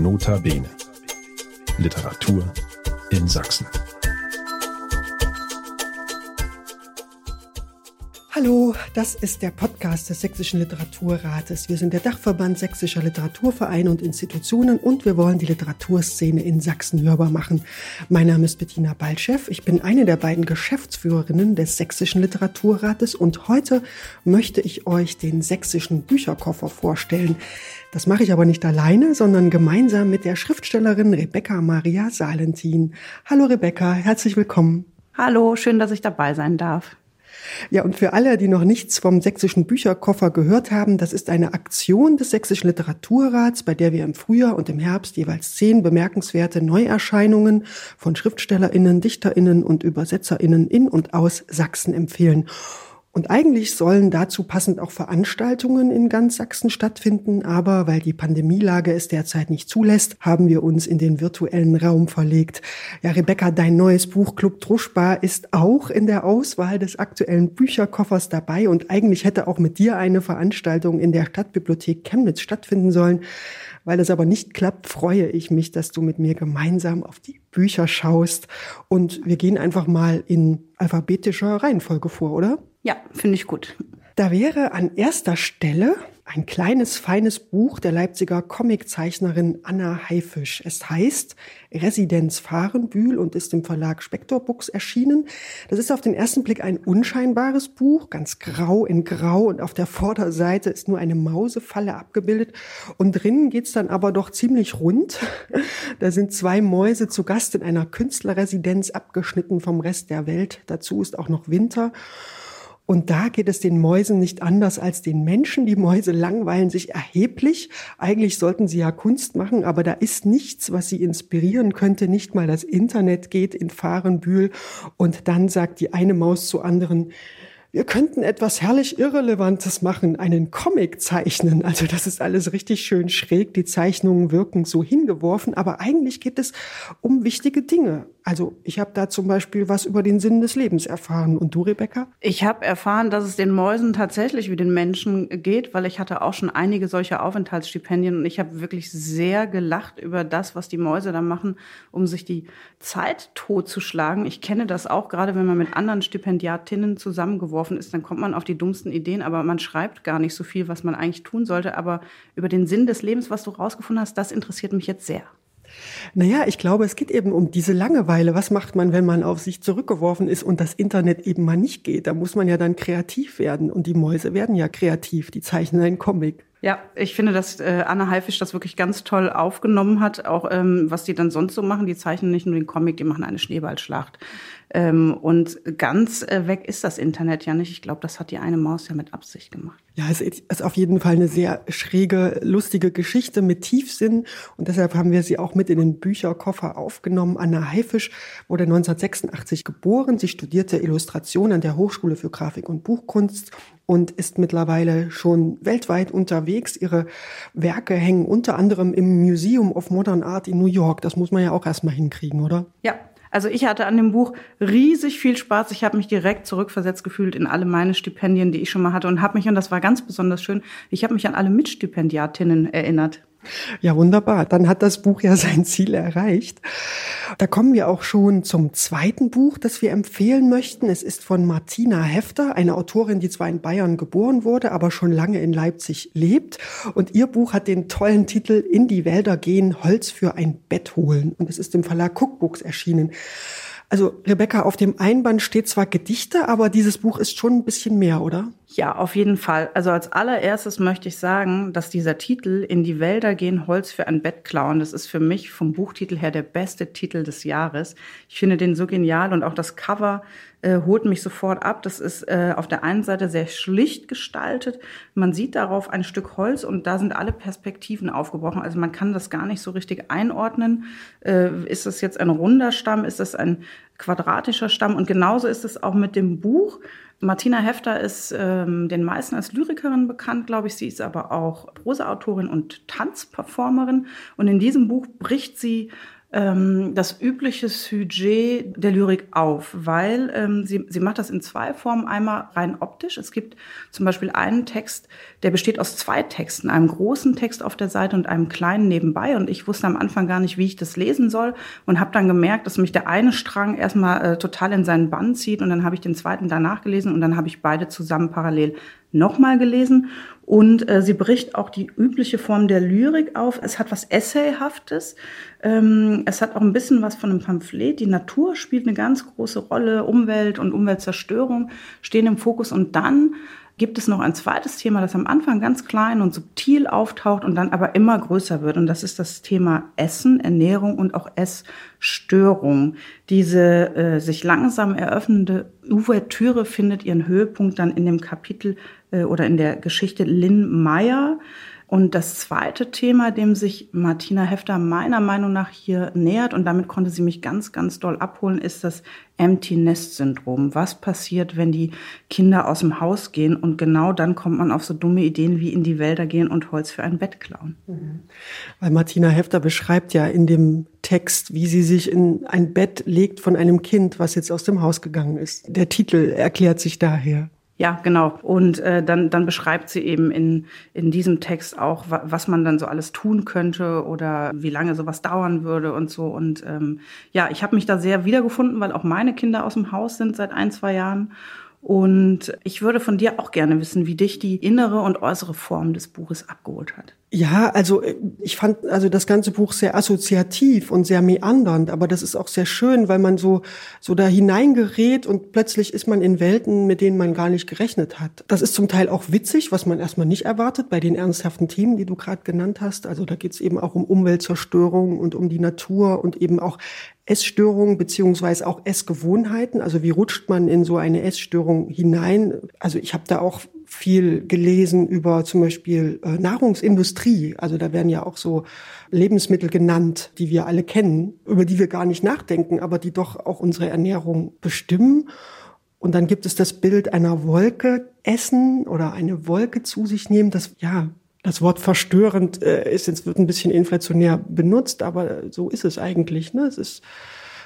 Nota Bene. Literatur in Sachsen. Hallo, das ist der Podcast des Sächsischen Literaturrates. Wir sind der Dachverband sächsischer Literaturvereine und Institutionen und wir wollen die Literaturszene in Sachsen hörbar machen. Mein Name ist Bettina Baltschew. Ich bin eine der beiden Geschäftsführerinnen des Sächsischen Literaturrates und heute möchte ich euch den sächsischen Bücherkoffer vorstellen. Das mache ich aber nicht alleine, sondern gemeinsam mit der Schriftstellerin Rebecca Maria Salentin. Hallo Rebecca, herzlich willkommen. Hallo, schön, dass ich dabei sein darf. Ja, und für alle, die noch nichts vom sächsischen Bücherkoffer gehört haben, das ist eine Aktion des sächsischen Literaturrats, bei der wir im Frühjahr und im Herbst jeweils zehn bemerkenswerte Neuerscheinungen von Schriftstellerinnen, Dichterinnen und Übersetzerinnen in und aus Sachsen empfehlen. Und eigentlich sollen dazu passend auch Veranstaltungen in ganz Sachsen stattfinden, aber weil die Pandemielage es derzeit nicht zulässt, haben wir uns in den virtuellen Raum verlegt. Ja, Rebecca, dein neues Buch Club Druschbar ist auch in der Auswahl des aktuellen Bücherkoffers dabei und eigentlich hätte auch mit dir eine Veranstaltung in der Stadtbibliothek Chemnitz stattfinden sollen. Weil es aber nicht klappt, freue ich mich, dass du mit mir gemeinsam auf die Bücher schaust und wir gehen einfach mal in alphabetischer Reihenfolge vor, oder? Ja, finde ich gut. Da wäre an erster Stelle ein kleines, feines Buch der Leipziger Comiczeichnerin Anna Haifisch. Es heißt Residenz Fahrenbühl und ist im Verlag Spector Books erschienen. Das ist auf den ersten Blick ein unscheinbares Buch, ganz grau in grau und auf der Vorderseite ist nur eine Mausefalle abgebildet und drinnen geht's dann aber doch ziemlich rund. Da sind zwei Mäuse zu Gast in einer Künstlerresidenz, abgeschnitten vom Rest der Welt. Dazu ist auch noch Winter. Und da geht es den Mäusen nicht anders als den Menschen. Die Mäuse langweilen sich erheblich. Eigentlich sollten sie ja Kunst machen, aber da ist nichts, was sie inspirieren könnte. Nicht mal das Internet geht in Fahrenbühl. Und dann sagt die eine Maus zur anderen, wir könnten etwas herrlich Irrelevantes machen, einen Comic zeichnen. Also das ist alles richtig schön schräg. Die Zeichnungen wirken so hingeworfen, aber eigentlich geht es um wichtige Dinge. Also ich habe da zum Beispiel was über den Sinn des Lebens erfahren. Und du, Rebecca? Ich habe erfahren, dass es den Mäusen tatsächlich wie den Menschen geht, weil ich hatte auch schon einige solche Aufenthaltsstipendien und ich habe wirklich sehr gelacht über das, was die Mäuse da machen, um sich die Zeit totzuschlagen. Ich kenne das auch, gerade wenn man mit anderen Stipendiatinnen zusammengeworfen ist, dann kommt man auf die dummsten Ideen, aber man schreibt gar nicht so viel, was man eigentlich tun sollte. Aber über den Sinn des Lebens, was du rausgefunden hast, das interessiert mich jetzt sehr. Naja, ich glaube, es geht eben um diese Langeweile. Was macht man, wenn man auf sich zurückgeworfen ist und das Internet eben mal nicht geht? Da muss man ja dann kreativ werden. Und die Mäuse werden ja kreativ. Die zeichnen einen Comic. Ja, ich finde, dass äh, Anna Haifisch das wirklich ganz toll aufgenommen hat. Auch ähm, was die dann sonst so machen. Die zeichnen nicht nur den Comic, die machen eine Schneeballschlacht. Ähm, und ganz äh, weg ist das Internet ja nicht. Ich glaube, das hat die eine Maus ja mit Absicht gemacht. Ja, es ist auf jeden Fall eine sehr schräge, lustige Geschichte mit Tiefsinn. Und deshalb haben wir sie auch mit in den Bücherkoffer aufgenommen. Anna Haifisch wurde 1986 geboren. Sie studierte Illustration an der Hochschule für Grafik und Buchkunst und ist mittlerweile schon weltweit unterwegs. Ihre Werke hängen unter anderem im Museum of Modern Art in New York. Das muss man ja auch erstmal hinkriegen, oder? Ja, also ich hatte an dem Buch riesig viel Spaß. Ich habe mich direkt zurückversetzt gefühlt in alle meine Stipendien, die ich schon mal hatte und habe mich, und das war ganz besonders schön, ich habe mich an alle Mitstipendiatinnen erinnert. Ja, wunderbar. Dann hat das Buch ja sein Ziel erreicht. Da kommen wir auch schon zum zweiten Buch, das wir empfehlen möchten. Es ist von Martina Hefter, eine Autorin, die zwar in Bayern geboren wurde, aber schon lange in Leipzig lebt. Und ihr Buch hat den tollen Titel In die Wälder gehen, Holz für ein Bett holen. Und es ist im Verlag Cookbooks erschienen. Also Rebecca, auf dem Einband steht zwar Gedichte, aber dieses Buch ist schon ein bisschen mehr, oder? Ja, auf jeden Fall. Also als allererstes möchte ich sagen, dass dieser Titel In die Wälder gehen, Holz für ein Bett klauen, das ist für mich vom Buchtitel her der beste Titel des Jahres. Ich finde den so genial und auch das Cover äh, holt mich sofort ab. Das ist äh, auf der einen Seite sehr schlicht gestaltet. Man sieht darauf ein Stück Holz und da sind alle Perspektiven aufgebrochen. Also man kann das gar nicht so richtig einordnen. Äh, ist das jetzt ein runder Stamm? Ist das ein quadratischer Stamm? Und genauso ist es auch mit dem Buch. Martina Hefter ist ähm, den meisten als Lyrikerin bekannt, glaube ich. Sie ist aber auch Prosaautorin und Tanzperformerin. Und in diesem Buch bricht sie ähm, das übliche Sujet der Lyrik auf, weil ähm, sie, sie macht das in zwei Formen. Einmal rein optisch. Es gibt zum Beispiel einen Text, der besteht aus zwei Texten, einem großen Text auf der Seite und einem kleinen nebenbei. Und ich wusste am Anfang gar nicht, wie ich das lesen soll und habe dann gemerkt, dass mich der eine Strang erstmal äh, total in seinen Bann zieht und dann habe ich den zweiten danach gelesen und dann habe ich beide zusammen parallel nochmal gelesen. Und äh, sie bricht auch die übliche Form der Lyrik auf. Es hat was Essayhaftes. Ähm, es hat auch ein bisschen was von einem Pamphlet. Die Natur spielt eine ganz große Rolle. Umwelt und Umweltzerstörung stehen im Fokus. Und dann gibt es noch ein zweites Thema, das am Anfang ganz klein und subtil auftaucht und dann aber immer größer wird. Und das ist das Thema Essen, Ernährung und auch Essstörung. Diese äh, sich langsam eröffnende Ouvertüre findet ihren Höhepunkt dann in dem Kapitel äh, oder in der Geschichte Lynn Meyer. Und das zweite Thema, dem sich Martina Hefter meiner Meinung nach hier nähert, und damit konnte sie mich ganz, ganz doll abholen, ist das Empty Nest Syndrom. Was passiert, wenn die Kinder aus dem Haus gehen und genau dann kommt man auf so dumme Ideen wie in die Wälder gehen und Holz für ein Bett klauen? Mhm. Weil Martina Hefter beschreibt ja in dem Text, wie sie sich in ein Bett legt von einem Kind, was jetzt aus dem Haus gegangen ist. Der Titel erklärt sich daher. Ja, genau. Und äh, dann, dann beschreibt sie eben in, in diesem Text auch, was man dann so alles tun könnte oder wie lange sowas dauern würde und so. Und ähm, ja, ich habe mich da sehr wiedergefunden, weil auch meine Kinder aus dem Haus sind seit ein, zwei Jahren. Und ich würde von dir auch gerne wissen, wie dich die innere und äußere Form des Buches abgeholt hat. Ja, also äh, ich fand also das ganze Buch sehr assoziativ und sehr meandernd, aber das ist auch sehr schön, weil man so so da hineingerät und plötzlich ist man in Welten, mit denen man gar nicht gerechnet hat. Das ist zum Teil auch witzig, was man erstmal nicht erwartet bei den ernsthaften Themen, die du gerade genannt hast. Also da geht es eben auch um Umweltzerstörung und um die Natur und eben auch Essstörungen beziehungsweise auch Essgewohnheiten. Also wie rutscht man in so eine Essstörung hinein? Also ich habe da auch viel gelesen über zum Beispiel äh, Nahrungsindustrie. Also da werden ja auch so Lebensmittel genannt, die wir alle kennen, über die wir gar nicht nachdenken, aber die doch auch unsere Ernährung bestimmen. Und dann gibt es das Bild einer Wolke essen oder eine Wolke zu sich nehmen. Das, ja, das Wort verstörend äh, ist jetzt wird ein bisschen inflationär benutzt, aber so ist es eigentlich. Ne? Es ist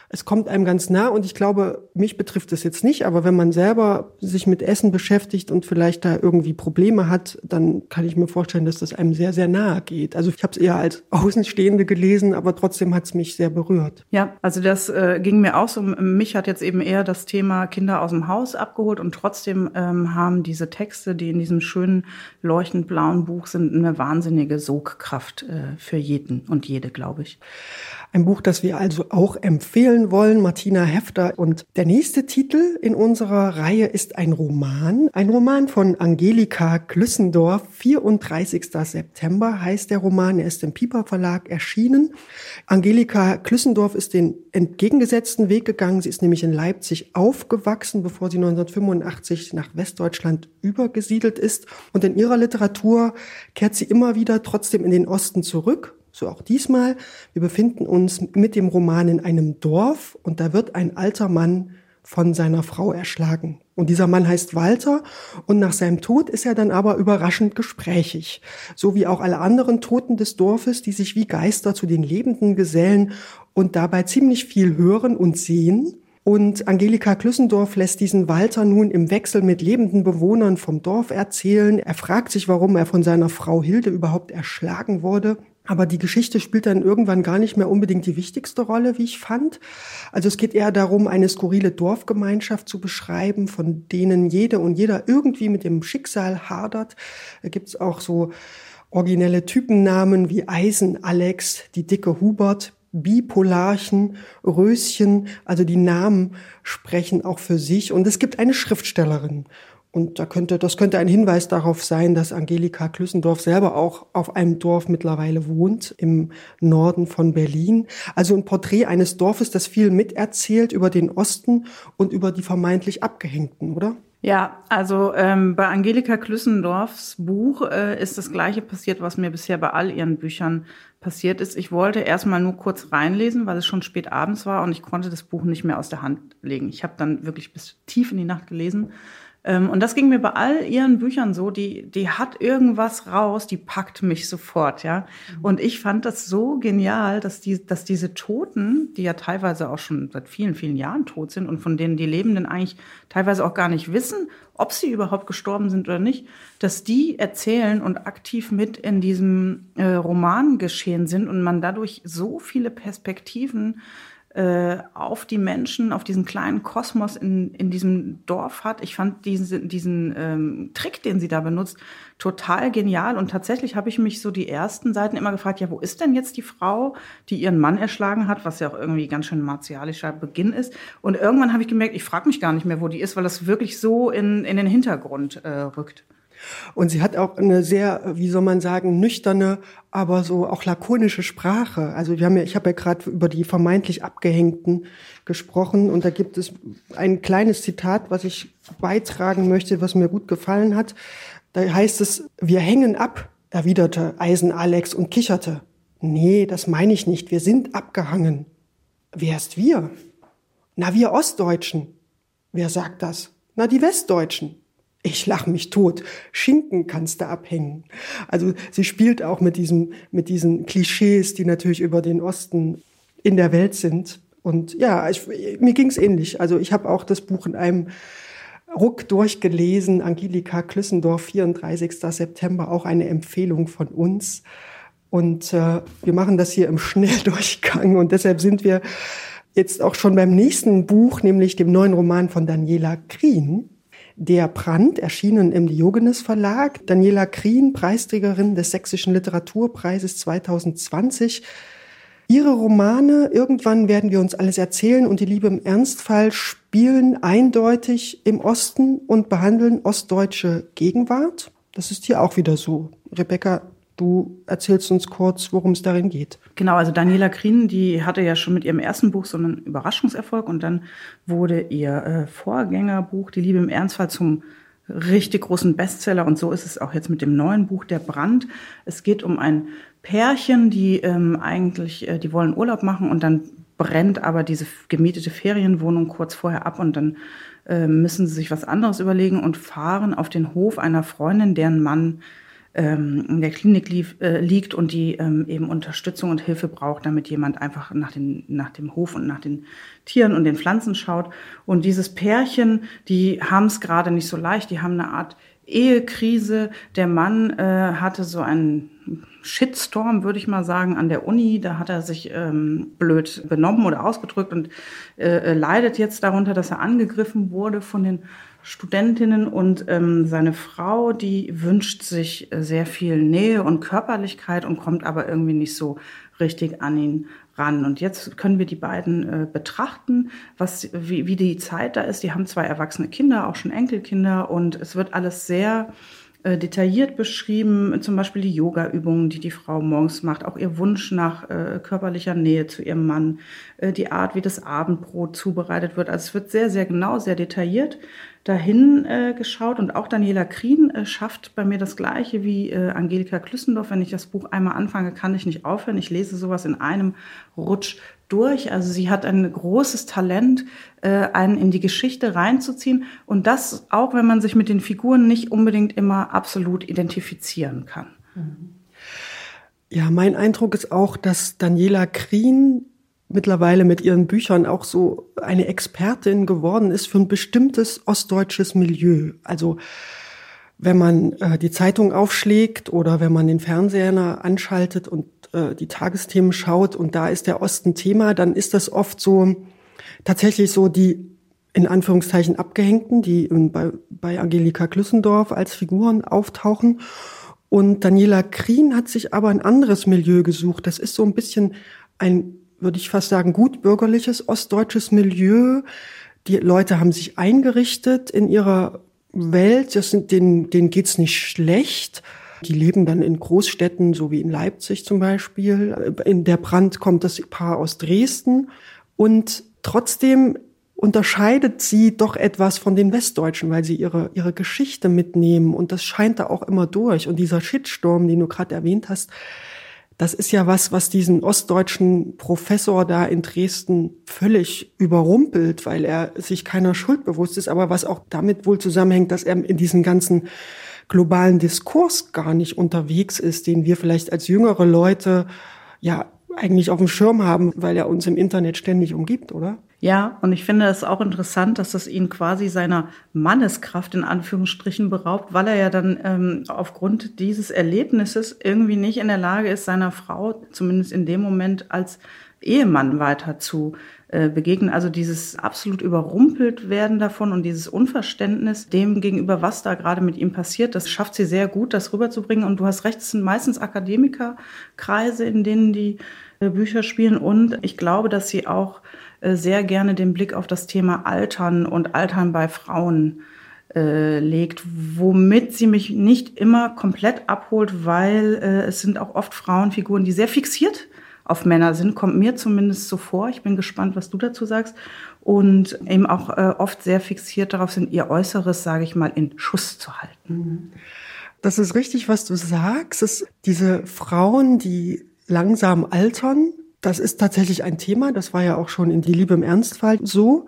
es kommt einem ganz nah und ich glaube, mich betrifft es jetzt nicht, aber wenn man selber sich mit Essen beschäftigt und vielleicht da irgendwie Probleme hat, dann kann ich mir vorstellen, dass das einem sehr, sehr nahe geht. Also ich habe es eher als Außenstehende gelesen, aber trotzdem hat es mich sehr berührt. Ja, also das äh, ging mir auch so. Mich hat jetzt eben eher das Thema Kinder aus dem Haus abgeholt und trotzdem ähm, haben diese Texte, die in diesem schönen leuchtend blauen Buch sind, eine wahnsinnige Sogkraft äh, für jeden und jede, glaube ich. Ein Buch, das wir also auch empfehlen wollen, Martina Hefter. Und der nächste Titel in unserer Reihe ist ein Roman. Ein Roman von Angelika Klüssendorf. 34. September heißt der Roman. Er ist im Piper Verlag erschienen. Angelika Klüssendorf ist den entgegengesetzten Weg gegangen. Sie ist nämlich in Leipzig aufgewachsen, bevor sie 1985 nach Westdeutschland übergesiedelt ist. Und in ihrer Literatur kehrt sie immer wieder trotzdem in den Osten zurück so auch diesmal. Wir befinden uns mit dem Roman in einem Dorf und da wird ein alter Mann von seiner Frau erschlagen. Und dieser Mann heißt Walter und nach seinem Tod ist er dann aber überraschend gesprächig, so wie auch alle anderen Toten des Dorfes, die sich wie Geister zu den Lebenden gesellen und dabei ziemlich viel hören und sehen. Und Angelika Klüssendorf lässt diesen Walter nun im Wechsel mit lebenden Bewohnern vom Dorf erzählen. Er fragt sich, warum er von seiner Frau Hilde überhaupt erschlagen wurde. Aber die Geschichte spielt dann irgendwann gar nicht mehr unbedingt die wichtigste Rolle, wie ich fand. Also es geht eher darum, eine skurrile Dorfgemeinschaft zu beschreiben, von denen jede und jeder irgendwie mit dem Schicksal hadert. Da gibt's auch so originelle Typennamen wie Eisen Alex, die dicke Hubert, Bipolarchen, Röschen, also die Namen sprechen auch für sich. Und es gibt eine Schriftstellerin. Und da könnte, das könnte ein Hinweis darauf sein, dass Angelika Klüssendorf selber auch auf einem Dorf mittlerweile wohnt, im Norden von Berlin. Also ein Porträt eines Dorfes, das viel miterzählt über den Osten und über die vermeintlich Abgehängten, oder? Ja, also ähm, bei Angelika Klüssendorfs Buch äh, ist das Gleiche passiert, was mir bisher bei all ihren Büchern passiert ist. Ich wollte erstmal nur kurz reinlesen, weil es schon spät abends war und ich konnte das Buch nicht mehr aus der Hand legen. Ich habe dann wirklich bis tief in die Nacht gelesen und das ging mir bei all ihren Büchern so, die, die hat irgendwas raus, die packt mich sofort, ja. Mhm. Und ich fand das so genial, dass die, dass diese Toten, die ja teilweise auch schon seit vielen, vielen Jahren tot sind und von denen die Lebenden eigentlich teilweise auch gar nicht wissen, ob sie überhaupt gestorben sind oder nicht, dass die erzählen und aktiv mit in diesem äh, Roman geschehen sind und man dadurch so viele Perspektiven äh, auf die Menschen, auf diesen kleinen Kosmos in, in diesem Dorf hat. Ich fand diesen, diesen ähm, Trick, den sie da benutzt, total genial. Und tatsächlich habe ich mich so die ersten Seiten immer gefragt, ja, wo ist denn jetzt die Frau, die ihren Mann erschlagen hat, was ja auch irgendwie ganz schön martialischer Beginn ist. Und irgendwann habe ich gemerkt, ich frage mich gar nicht mehr, wo die ist, weil das wirklich so in, in den Hintergrund äh, rückt. Und sie hat auch eine sehr, wie soll man sagen, nüchterne, aber so auch lakonische Sprache. Also wir haben ja, ich habe ja gerade über die vermeintlich Abgehängten gesprochen und da gibt es ein kleines Zitat, was ich beitragen möchte, was mir gut gefallen hat. Da heißt es, wir hängen ab, erwiderte Eisen Alex und kicherte. Nee, das meine ich nicht, wir sind abgehangen. Wer ist wir? Na, wir Ostdeutschen. Wer sagt das? Na, die Westdeutschen. Ich lach mich tot. Schinken kannst du abhängen. Also sie spielt auch mit diesem, mit diesen Klischees, die natürlich über den Osten in der Welt sind. Und ja, ich, mir ging's ähnlich. Also ich habe auch das Buch in einem Ruck durchgelesen. Angelika Klüssendorf, 34. September, auch eine Empfehlung von uns. Und äh, wir machen das hier im Schnelldurchgang und deshalb sind wir jetzt auch schon beim nächsten Buch, nämlich dem neuen Roman von Daniela Krien. Der Brand, erschienen im Diogenes Verlag. Daniela Krien, Preisträgerin des Sächsischen Literaturpreises 2020. Ihre Romane, irgendwann werden wir uns alles erzählen und die Liebe im Ernstfall spielen eindeutig im Osten und behandeln ostdeutsche Gegenwart. Das ist hier auch wieder so. Rebecca, Du erzählst uns kurz, worum es darin geht. Genau, also Daniela Krien, die hatte ja schon mit ihrem ersten Buch so einen Überraschungserfolg und dann wurde ihr äh, Vorgängerbuch Die Liebe im Ernstfall zum richtig großen Bestseller und so ist es auch jetzt mit dem neuen Buch Der Brand. Es geht um ein Pärchen, die ähm, eigentlich, äh, die wollen Urlaub machen und dann brennt aber diese gemietete Ferienwohnung kurz vorher ab und dann äh, müssen sie sich was anderes überlegen und fahren auf den Hof einer Freundin, deren Mann ähm, in der Klinik lief, äh, liegt und die ähm, eben Unterstützung und Hilfe braucht, damit jemand einfach nach, den, nach dem Hof und nach den Tieren und den Pflanzen schaut. Und dieses Pärchen, die haben es gerade nicht so leicht, die haben eine Art Ehekrise. Der Mann äh, hatte so einen Shitstorm, würde ich mal sagen, an der Uni. Da hat er sich ähm, blöd benommen oder ausgedrückt und äh, äh leidet jetzt darunter, dass er angegriffen wurde von den Studentinnen und ähm, seine Frau, die wünscht sich sehr viel Nähe und Körperlichkeit und kommt aber irgendwie nicht so richtig an ihn ran. Und jetzt können wir die beiden äh, betrachten, was, wie, wie die Zeit da ist. Die haben zwei erwachsene Kinder, auch schon Enkelkinder und es wird alles sehr äh, detailliert beschrieben, zum Beispiel die Yoga-Übungen, die die Frau morgens macht, auch ihr Wunsch nach äh, körperlicher Nähe zu ihrem Mann, äh, die Art, wie das Abendbrot zubereitet wird. Also es wird sehr, sehr genau, sehr detailliert dahin äh, geschaut und auch Daniela Krien äh, schafft bei mir das Gleiche wie äh, Angelika Klüssendorf. Wenn ich das Buch einmal anfange, kann ich nicht aufhören. Ich lese sowas in einem Rutsch durch. Also sie hat ein großes Talent, äh, einen in die Geschichte reinzuziehen und das auch, wenn man sich mit den Figuren nicht unbedingt immer absolut identifizieren kann. Ja, mein Eindruck ist auch, dass Daniela Krien mittlerweile mit ihren Büchern auch so eine Expertin geworden ist für ein bestimmtes ostdeutsches Milieu. Also wenn man äh, die Zeitung aufschlägt oder wenn man den Fernseher anschaltet und äh, die Tagesthemen schaut und da ist der Osten Thema, dann ist das oft so tatsächlich so die in Anführungszeichen Abgehängten, die bei, bei Angelika Klüssendorf als Figuren auftauchen. Und Daniela Krien hat sich aber ein anderes Milieu gesucht. Das ist so ein bisschen ein würde ich fast sagen, gut bürgerliches ostdeutsches Milieu. Die Leute haben sich eingerichtet in ihrer Welt. Das sind, denen, denen geht's nicht schlecht. Die leben dann in Großstädten, so wie in Leipzig zum Beispiel. In der Brand kommt das Paar aus Dresden. Und trotzdem unterscheidet sie doch etwas von den Westdeutschen, weil sie ihre, ihre Geschichte mitnehmen. Und das scheint da auch immer durch. Und dieser Shitstorm, den du gerade erwähnt hast, Das ist ja was, was diesen ostdeutschen Professor da in Dresden völlig überrumpelt, weil er sich keiner Schuld bewusst ist, aber was auch damit wohl zusammenhängt, dass er in diesen ganzen globalen Diskurs gar nicht unterwegs ist, den wir vielleicht als jüngere Leute ja eigentlich auf dem Schirm haben, weil er uns im Internet ständig umgibt, oder? Ja, und ich finde es auch interessant, dass das ihn quasi seiner Manneskraft in Anführungsstrichen beraubt, weil er ja dann ähm, aufgrund dieses Erlebnisses irgendwie nicht in der Lage ist, seiner Frau zumindest in dem Moment als Ehemann weiter zu äh, begegnen. Also dieses absolut überrumpelt werden davon und dieses Unverständnis dem gegenüber, was da gerade mit ihm passiert, das schafft sie sehr gut, das rüberzubringen. Und du hast recht, es sind meistens Akademikerkreise, in denen die Bücher spielen. Und ich glaube, dass sie auch äh, sehr gerne den Blick auf das Thema Altern und Altern bei Frauen äh, legt, womit sie mich nicht immer komplett abholt, weil äh, es sind auch oft Frauenfiguren, die sehr fixiert auf Männer sind, kommt mir zumindest so vor. Ich bin gespannt, was du dazu sagst. Und eben auch äh, oft sehr fixiert darauf sind, ihr Äußeres, sage ich mal, in Schuss zu halten. Das ist richtig, was du sagst. Es, diese Frauen, die langsam altern, das ist tatsächlich ein Thema. Das war ja auch schon in Die Liebe im Ernstfall so.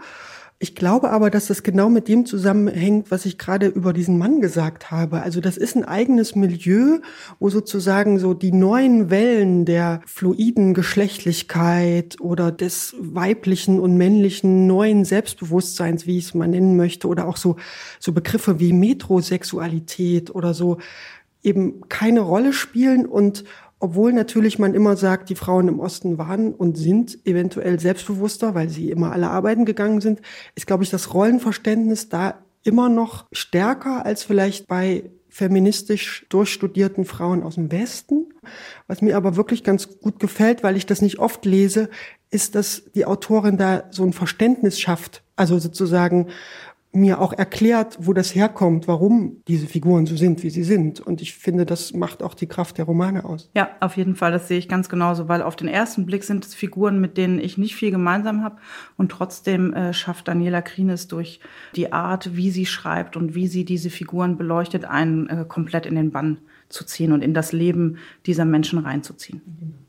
Ich glaube aber, dass das genau mit dem zusammenhängt, was ich gerade über diesen Mann gesagt habe. Also das ist ein eigenes Milieu, wo sozusagen so die neuen Wellen der fluiden Geschlechtlichkeit oder des weiblichen und männlichen neuen Selbstbewusstseins, wie ich es mal nennen möchte, oder auch so, so Begriffe wie Metrosexualität oder so eben keine Rolle spielen und obwohl natürlich man immer sagt, die Frauen im Osten waren und sind eventuell selbstbewusster, weil sie immer alle arbeiten gegangen sind, ist, glaube ich, das Rollenverständnis da immer noch stärker als vielleicht bei feministisch durchstudierten Frauen aus dem Westen. Was mir aber wirklich ganz gut gefällt, weil ich das nicht oft lese, ist, dass die Autorin da so ein Verständnis schafft. Also sozusagen mir auch erklärt, wo das herkommt, warum diese Figuren so sind, wie sie sind. Und ich finde, das macht auch die Kraft der Romane aus. Ja, auf jeden Fall, das sehe ich ganz genauso, weil auf den ersten Blick sind es Figuren, mit denen ich nicht viel gemeinsam habe. Und trotzdem äh, schafft Daniela Krienes durch die Art, wie sie schreibt und wie sie diese Figuren beleuchtet, einen äh, komplett in den Bann zu ziehen und in das Leben dieser Menschen reinzuziehen. Mhm.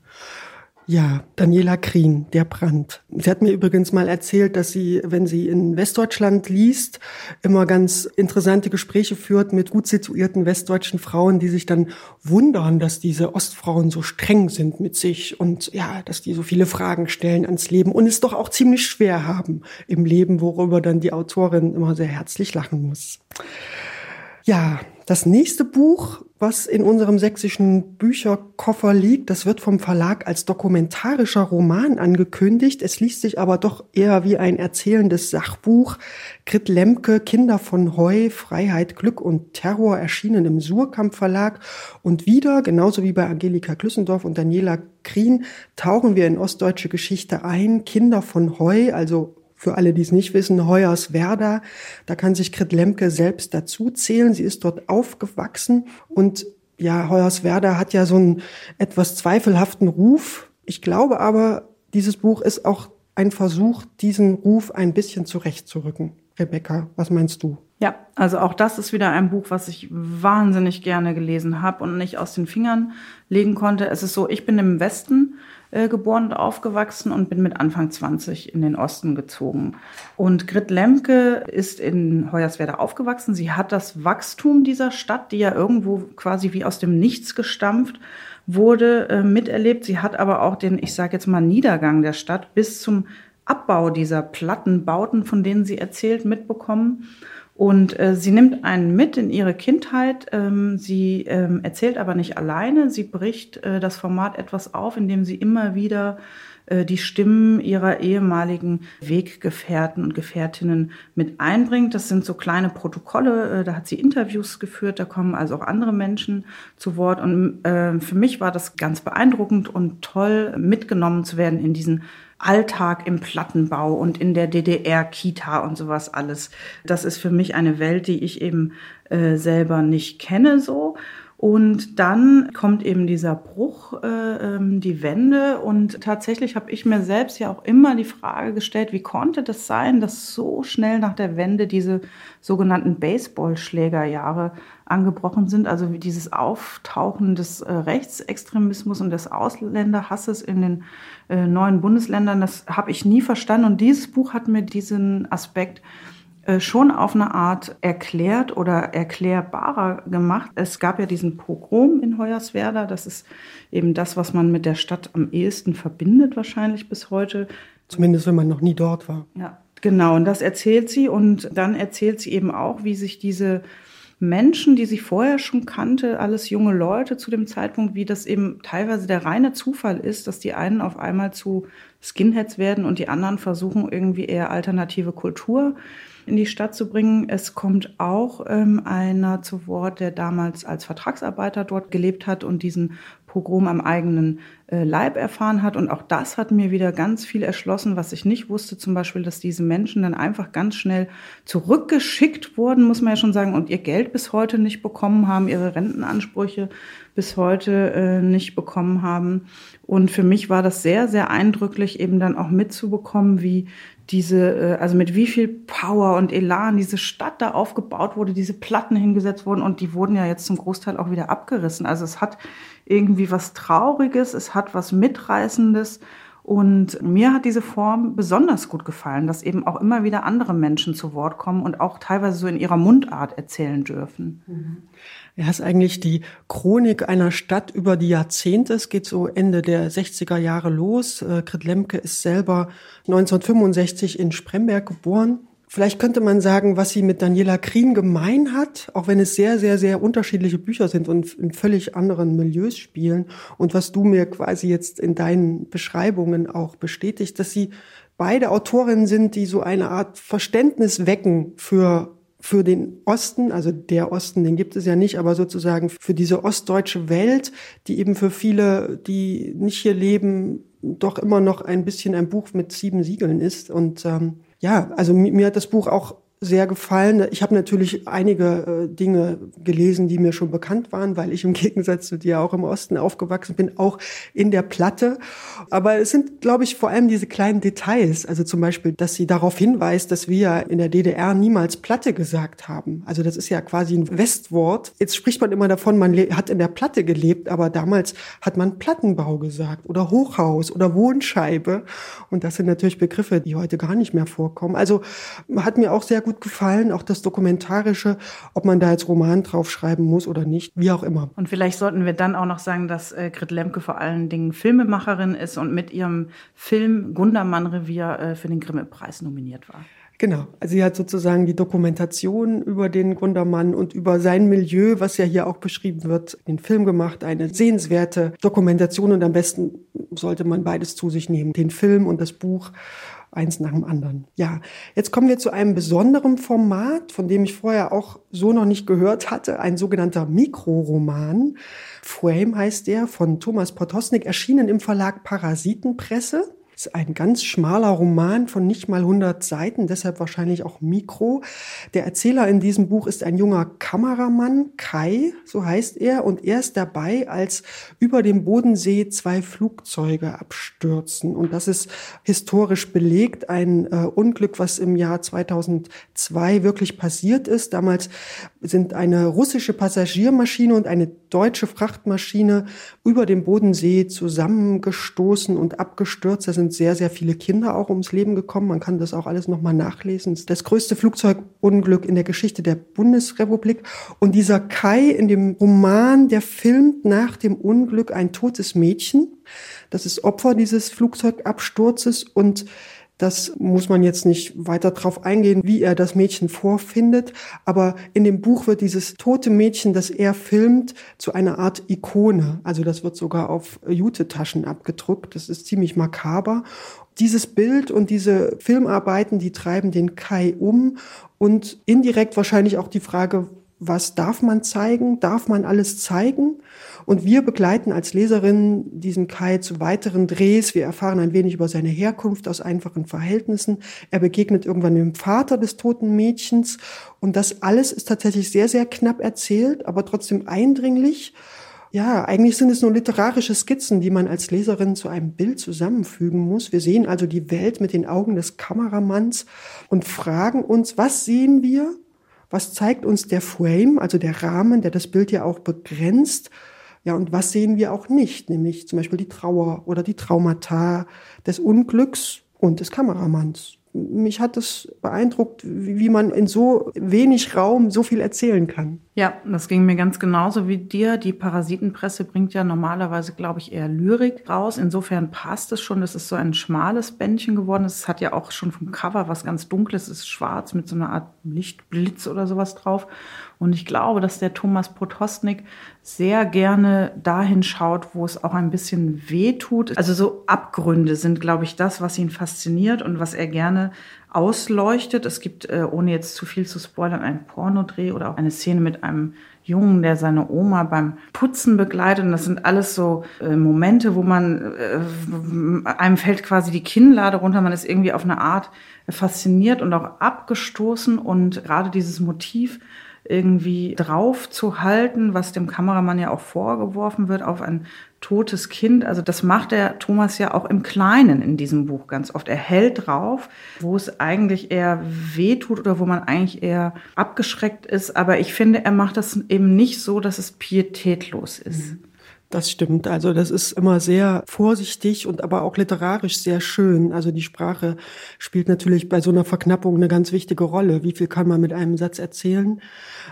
Ja, Daniela Krien, der Brand. Sie hat mir übrigens mal erzählt, dass sie, wenn sie in Westdeutschland liest, immer ganz interessante Gespräche führt mit gut situierten westdeutschen Frauen, die sich dann wundern, dass diese Ostfrauen so streng sind mit sich und ja, dass die so viele Fragen stellen ans Leben und es doch auch ziemlich schwer haben im Leben, worüber dann die Autorin immer sehr herzlich lachen muss. Ja, das nächste Buch, was in unserem sächsischen Bücherkoffer liegt, das wird vom Verlag als dokumentarischer Roman angekündigt. Es liest sich aber doch eher wie ein erzählendes Sachbuch. Grit Lemke, Kinder von Heu, Freiheit, Glück und Terror erschienen im Surkamp Verlag. Und wieder, genauso wie bei Angelika Klüssendorf und Daniela Krien, tauchen wir in ostdeutsche Geschichte ein. Kinder von Heu, also für alle, die es nicht wissen, Hoyerswerda. Da kann sich Grit Lemke selbst dazu zählen. Sie ist dort aufgewachsen und ja, Hoyerswerda hat ja so einen etwas zweifelhaften Ruf. Ich glaube aber, dieses Buch ist auch ein Versuch, diesen Ruf ein bisschen zurechtzurücken. Rebecca, was meinst du? Ja, also auch das ist wieder ein Buch, was ich wahnsinnig gerne gelesen habe und nicht aus den Fingern legen konnte. Es ist so, ich bin im Westen äh, geboren und aufgewachsen und bin mit Anfang 20 in den Osten gezogen. Und Grit Lemke ist in Hoyerswerda aufgewachsen. Sie hat das Wachstum dieser Stadt, die ja irgendwo quasi wie aus dem Nichts gestampft wurde, äh, miterlebt. Sie hat aber auch den, ich sage jetzt mal, Niedergang der Stadt bis zum Abbau dieser Plattenbauten, von denen sie erzählt, mitbekommen. Und äh, sie nimmt einen mit in ihre Kindheit. Ähm, sie ähm, erzählt aber nicht alleine. Sie bricht äh, das Format etwas auf, indem sie immer wieder äh, die Stimmen ihrer ehemaligen Weggefährten und Gefährtinnen mit einbringt. Das sind so kleine Protokolle. Äh, da hat sie Interviews geführt. Da kommen also auch andere Menschen zu Wort. Und äh, für mich war das ganz beeindruckend und toll, mitgenommen zu werden in diesen Alltag im Plattenbau und in der DDR-Kita und sowas alles. Das ist für mich eine Welt, die ich eben äh, selber nicht kenne so. Und dann kommt eben dieser Bruch, äh, ähm, die Wende. Und tatsächlich habe ich mir selbst ja auch immer die Frage gestellt, wie konnte das sein, dass so schnell nach der Wende diese sogenannten Baseballschlägerjahre angebrochen sind, also wie dieses Auftauchen des äh, Rechtsextremismus und des Ausländerhasses in den äh, neuen Bundesländern, das habe ich nie verstanden. Und dieses Buch hat mir diesen Aspekt schon auf eine Art erklärt oder erklärbarer gemacht. Es gab ja diesen Pogrom in Hoyerswerda. Das ist eben das, was man mit der Stadt am ehesten verbindet, wahrscheinlich bis heute. Zumindest, wenn man noch nie dort war. Ja, genau. Und das erzählt sie. Und dann erzählt sie eben auch, wie sich diese Menschen, die sie vorher schon kannte, alles junge Leute zu dem Zeitpunkt, wie das eben teilweise der reine Zufall ist, dass die einen auf einmal zu Skinheads werden und die anderen versuchen irgendwie eher alternative Kultur in die Stadt zu bringen. Es kommt auch ähm, einer zu Wort, der damals als Vertragsarbeiter dort gelebt hat und diesen Pogrom am eigenen äh, Leib erfahren hat. Und auch das hat mir wieder ganz viel erschlossen, was ich nicht wusste. Zum Beispiel, dass diese Menschen dann einfach ganz schnell zurückgeschickt wurden, muss man ja schon sagen, und ihr Geld bis heute nicht bekommen haben, ihre Rentenansprüche bis heute äh, nicht bekommen haben. Und für mich war das sehr, sehr eindrücklich, eben dann auch mitzubekommen, wie diese, äh, also mit wie viel Power und Elan diese Stadt da aufgebaut wurde, diese Platten hingesetzt wurden und die wurden ja jetzt zum Großteil auch wieder abgerissen. Also es hat irgendwie was Trauriges, es hat was Mitreißendes und mir hat diese Form besonders gut gefallen, dass eben auch immer wieder andere Menschen zu Wort kommen und auch teilweise so in ihrer Mundart erzählen dürfen. Mhm. Ja, ist eigentlich die Chronik einer Stadt über die Jahrzehnte. Es geht so Ende der 60er Jahre los. Äh, Grit Lemke ist selber 1965 in Spremberg geboren Vielleicht könnte man sagen, was sie mit Daniela Krien gemein hat, auch wenn es sehr, sehr, sehr unterschiedliche Bücher sind und in völlig anderen Milieus spielen. Und was du mir quasi jetzt in deinen Beschreibungen auch bestätigst, dass sie beide Autorinnen sind, die so eine Art Verständnis wecken für für den Osten, also der Osten, den gibt es ja nicht, aber sozusagen für diese ostdeutsche Welt, die eben für viele, die nicht hier leben, doch immer noch ein bisschen ein Buch mit sieben Siegeln ist. Und ähm, ja, also mir, mir hat das Buch auch sehr gefallen. Ich habe natürlich einige äh, Dinge gelesen, die mir schon bekannt waren, weil ich im Gegensatz zu dir auch im Osten aufgewachsen bin, auch in der Platte. Aber es sind, glaube ich, vor allem diese kleinen Details. Also zum Beispiel, dass sie darauf hinweist, dass wir in der DDR niemals Platte gesagt haben. Also das ist ja quasi ein Westwort. Jetzt spricht man immer davon, man hat in der Platte gelebt, aber damals hat man Plattenbau gesagt oder Hochhaus oder Wohnscheibe. Und das sind natürlich Begriffe, die heute gar nicht mehr vorkommen. Also hat mir auch sehr gut gefallen, auch das Dokumentarische, ob man da jetzt Roman draufschreiben muss oder nicht, wie auch immer. Und vielleicht sollten wir dann auch noch sagen, dass äh, Grit Lemke vor allen Dingen Filmemacherin ist und mit ihrem Film Gundermann Revier äh, für den Grimme-Preis nominiert war. Genau, also sie hat sozusagen die Dokumentation über den Gundermann und über sein Milieu, was ja hier auch beschrieben wird, den Film gemacht, eine sehenswerte Dokumentation und am besten sollte man beides zu sich nehmen, den Film und das Buch eins nach dem anderen. Ja, jetzt kommen wir zu einem besonderen Format, von dem ich vorher auch so noch nicht gehört hatte, ein sogenannter Mikroroman. Frame heißt der, von Thomas Potosnik, erschienen im Verlag Parasitenpresse ist ein ganz schmaler Roman von nicht mal 100 Seiten, deshalb wahrscheinlich auch Mikro. Der Erzähler in diesem Buch ist ein junger Kameramann, Kai, so heißt er, und er ist dabei, als über dem Bodensee zwei Flugzeuge abstürzen. Und das ist historisch belegt, ein äh, Unglück, was im Jahr 2002 wirklich passiert ist. Damals sind eine russische Passagiermaschine und eine deutsche Frachtmaschine über dem Bodensee zusammengestoßen und abgestürzt. Da sind sind sehr, sehr viele Kinder auch ums Leben gekommen. Man kann das auch alles nochmal nachlesen. Das das größte Flugzeugunglück in der Geschichte der Bundesrepublik. Und dieser Kai in dem Roman, der filmt nach dem Unglück ein totes Mädchen. Das ist Opfer dieses Flugzeugabsturzes und das muss man jetzt nicht weiter drauf eingehen, wie er das Mädchen vorfindet. Aber in dem Buch wird dieses tote Mädchen, das er filmt, zu einer Art Ikone. Also das wird sogar auf Jute-Taschen abgedruckt. Das ist ziemlich makaber. Dieses Bild und diese Filmarbeiten, die treiben den Kai um und indirekt wahrscheinlich auch die Frage, was darf man zeigen, darf man alles zeigen. Und wir begleiten als Leserin diesen Kai zu weiteren Drehs. Wir erfahren ein wenig über seine Herkunft aus einfachen Verhältnissen. Er begegnet irgendwann dem Vater des toten Mädchens. Und das alles ist tatsächlich sehr, sehr knapp erzählt, aber trotzdem eindringlich. Ja, eigentlich sind es nur literarische Skizzen, die man als Leserin zu einem Bild zusammenfügen muss. Wir sehen also die Welt mit den Augen des Kameramanns und fragen uns, was sehen wir? Was zeigt uns der Frame, also der Rahmen, der das Bild ja auch begrenzt? Ja, und was sehen wir auch nicht? Nämlich zum Beispiel die Trauer oder die Traumata des Unglücks und des Kameramanns mich hat es beeindruckt, wie man in so wenig Raum so viel erzählen kann. Ja, das ging mir ganz genauso wie dir. Die Parasitenpresse bringt ja normalerweise, glaube ich, eher Lyrik raus. Insofern passt es schon. Das ist so ein schmales Bändchen geworden. Es hat ja auch schon vom Cover was ganz Dunkles. Es ist schwarz mit so einer Art Lichtblitz oder sowas drauf. Und ich glaube, dass der Thomas Potosnik sehr gerne dahin schaut, wo es auch ein bisschen weh tut. Also so Abgründe sind, glaube ich, das, was ihn fasziniert und was er gerne ausleuchtet. Es gibt, äh, ohne jetzt zu viel zu spoilern, einen Pornodreh oder auch eine Szene mit einem Jungen, der seine Oma beim Putzen begleitet. Und das sind alles so äh, Momente, wo man, äh, einem fällt quasi die Kinnlade runter. Man ist irgendwie auf eine Art fasziniert und auch abgestoßen. Und gerade dieses Motiv irgendwie drauf zu halten, was dem Kameramann ja auch vorgeworfen wird, auf ein totes Kind. Also das macht der Thomas ja auch im Kleinen in diesem Buch ganz oft. Er hält drauf, wo es eigentlich eher wehtut oder wo man eigentlich eher abgeschreckt ist. Aber ich finde, er macht das eben nicht so, dass es pietätlos ist. Mhm. Das stimmt. Also das ist immer sehr vorsichtig und aber auch literarisch sehr schön. Also die Sprache spielt natürlich bei so einer Verknappung eine ganz wichtige Rolle. Wie viel kann man mit einem Satz erzählen?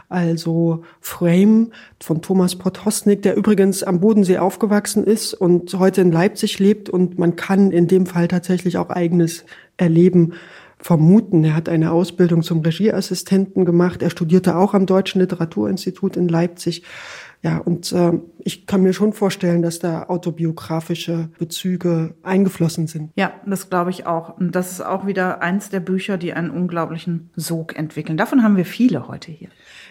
Also Frame von Thomas Potosnik, der übrigens am Bodensee aufgewachsen ist und heute in Leipzig lebt und man kann in dem Fall tatsächlich auch eigenes Erleben vermuten. Er hat eine Ausbildung zum Regieassistenten gemacht. Er studierte auch am Deutschen Literaturinstitut in Leipzig ja, und äh, ich kann mir schon vorstellen, dass da autobiografische Bezüge eingeflossen sind. Ja, das glaube ich auch. Und das ist auch wieder eins der Bücher, die einen unglaublichen Sog entwickeln. Davon haben wir viele heute hier.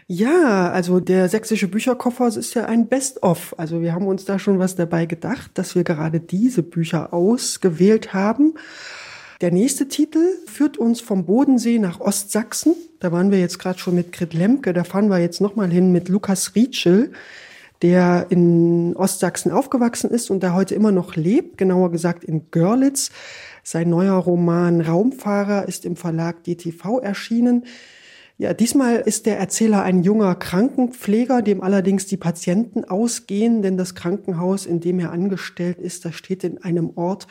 Ja, also der sächsische Bücherkoffer ist ja ein Best-of. Also wir haben uns da schon was dabei gedacht, dass wir gerade diese Bücher ausgewählt haben. Der nächste Titel führt uns vom Bodensee nach Ostsachsen. Da waren wir jetzt gerade schon mit Grit Lemke. Da fahren wir jetzt nochmal hin mit Lukas Rietschel der in Ostsachsen aufgewachsen ist und da heute immer noch lebt, genauer gesagt in Görlitz. Sein neuer Roman Raumfahrer ist im Verlag DTV erschienen. Ja, diesmal ist der Erzähler ein junger Krankenpfleger, dem allerdings die Patienten ausgehen, denn das Krankenhaus, in dem er angestellt ist, das steht in einem Ort,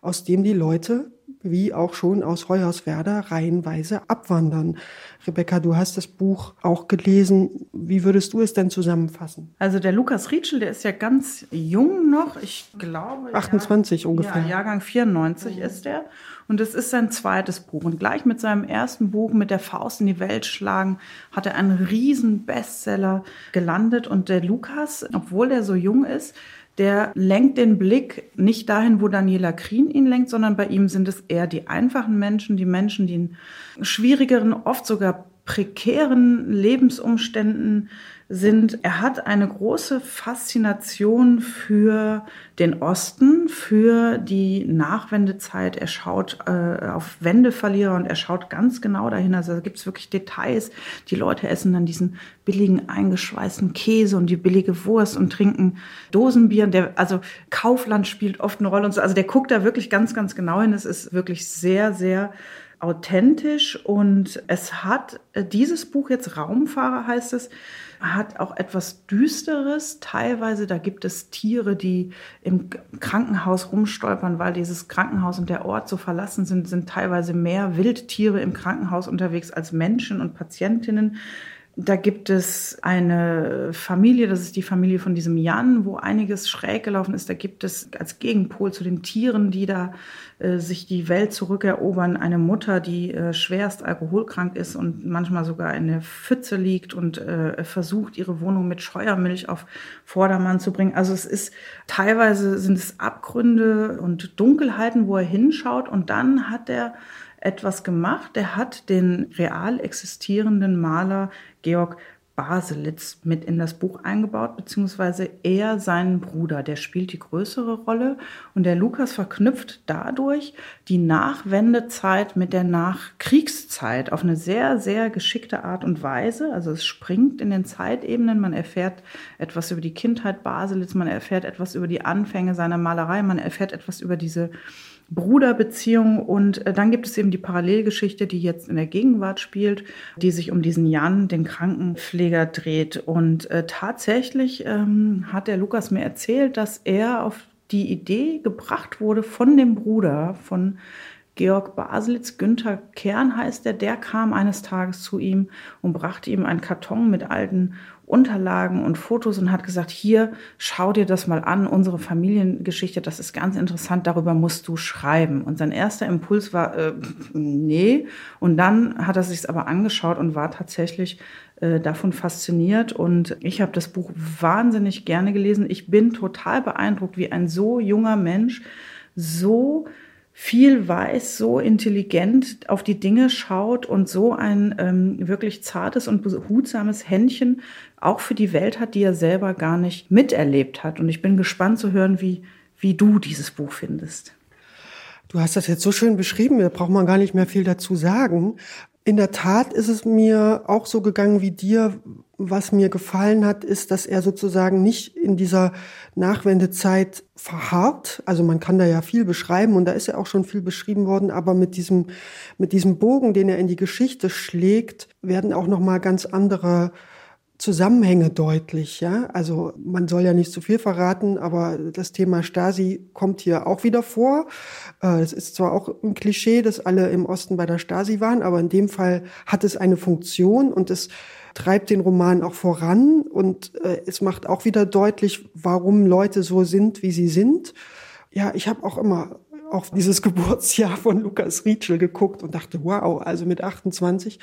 aus dem die Leute wie auch schon aus Hoyerswerda reihenweise abwandern. Rebecca, du hast das Buch auch gelesen. Wie würdest du es denn zusammenfassen? Also der Lukas Rietschel, der ist ja ganz jung noch. Ich glaube. 28 Jahr, ungefähr. Ja, Jahrgang 94 mhm. ist er. Und es ist sein zweites Buch. Und gleich mit seinem ersten Buch, mit der Faust in die Welt schlagen, hat er einen riesen Bestseller gelandet. Und der Lukas, obwohl er so jung ist, der lenkt den Blick nicht dahin, wo Daniela Krien ihn lenkt, sondern bei ihm sind es eher die einfachen Menschen, die Menschen, die in schwierigeren, oft sogar prekären Lebensumständen sind, er hat eine große Faszination für den Osten, für die Nachwendezeit. Er schaut äh, auf Wendeverlierer und er schaut ganz genau dahin. Also da gibt es wirklich Details. Die Leute essen dann diesen billigen eingeschweißten Käse und die billige Wurst und trinken Dosenbier. Der, also Kaufland spielt oft eine Rolle und so. Also der guckt da wirklich ganz, ganz genau hin. Es ist wirklich sehr, sehr authentisch und es hat äh, dieses Buch jetzt Raumfahrer heißt es hat auch etwas Düsteres. Teilweise, da gibt es Tiere, die im Krankenhaus rumstolpern, weil dieses Krankenhaus und der Ort so verlassen sind, sind teilweise mehr Wildtiere im Krankenhaus unterwegs als Menschen und Patientinnen. Da gibt es eine Familie, das ist die Familie von diesem Jan, wo einiges schräg gelaufen ist. Da gibt es als Gegenpol zu den Tieren, die da äh, sich die Welt zurückerobern, eine Mutter, die äh, schwerst alkoholkrank ist und manchmal sogar in der Pfütze liegt und äh, versucht, ihre Wohnung mit Scheuermilch auf Vordermann zu bringen. Also es ist teilweise sind es Abgründe und Dunkelheiten, wo er hinschaut und dann hat er etwas gemacht. Er hat den real existierenden Maler Georg Baselitz mit in das Buch eingebaut, beziehungsweise er seinen Bruder, der spielt die größere Rolle und der Lukas verknüpft dadurch die Nachwendezeit mit der Nachkriegszeit auf eine sehr, sehr geschickte Art und Weise. Also es springt in den Zeitebenen, man erfährt etwas über die Kindheit Baselitz, man erfährt etwas über die Anfänge seiner Malerei, man erfährt etwas über diese Bruderbeziehung und äh, dann gibt es eben die Parallelgeschichte, die jetzt in der Gegenwart spielt, die sich um diesen Jan, den Krankenpfleger, dreht. Und äh, tatsächlich ähm, hat der Lukas mir erzählt, dass er auf die Idee gebracht wurde von dem Bruder, von Georg Baselitz, Günther Kern heißt er, der kam eines Tages zu ihm und brachte ihm einen Karton mit alten Unterlagen und Fotos und hat gesagt, hier, schau dir das mal an, unsere Familiengeschichte, das ist ganz interessant, darüber musst du schreiben. Und sein erster Impuls war, äh, nee. Und dann hat er sich aber angeschaut und war tatsächlich äh, davon fasziniert. Und ich habe das Buch wahnsinnig gerne gelesen. Ich bin total beeindruckt, wie ein so junger Mensch so viel weiß, so intelligent auf die Dinge schaut und so ein ähm, wirklich zartes und behutsames Händchen auch für die Welt hat, die er selber gar nicht miterlebt hat. Und ich bin gespannt zu hören, wie, wie du dieses Buch findest. Du hast das jetzt so schön beschrieben, da braucht man gar nicht mehr viel dazu sagen. In der Tat ist es mir auch so gegangen wie dir, was mir gefallen hat, ist, dass er sozusagen nicht in dieser Nachwendezeit verharrt. Also man kann da ja viel beschreiben und da ist ja auch schon viel beschrieben worden, aber mit diesem, mit diesem Bogen, den er in die Geschichte schlägt, werden auch nochmal ganz andere Zusammenhänge deutlich, ja. Also man soll ja nicht zu viel verraten, aber das Thema Stasi kommt hier auch wieder vor. Äh, es ist zwar auch ein Klischee, dass alle im Osten bei der Stasi waren, aber in dem Fall hat es eine Funktion und es treibt den Roman auch voran und äh, es macht auch wieder deutlich, warum Leute so sind, wie sie sind. Ja, ich habe auch immer auf dieses Geburtsjahr von Lukas Rietschel geguckt und dachte, wow, also mit 28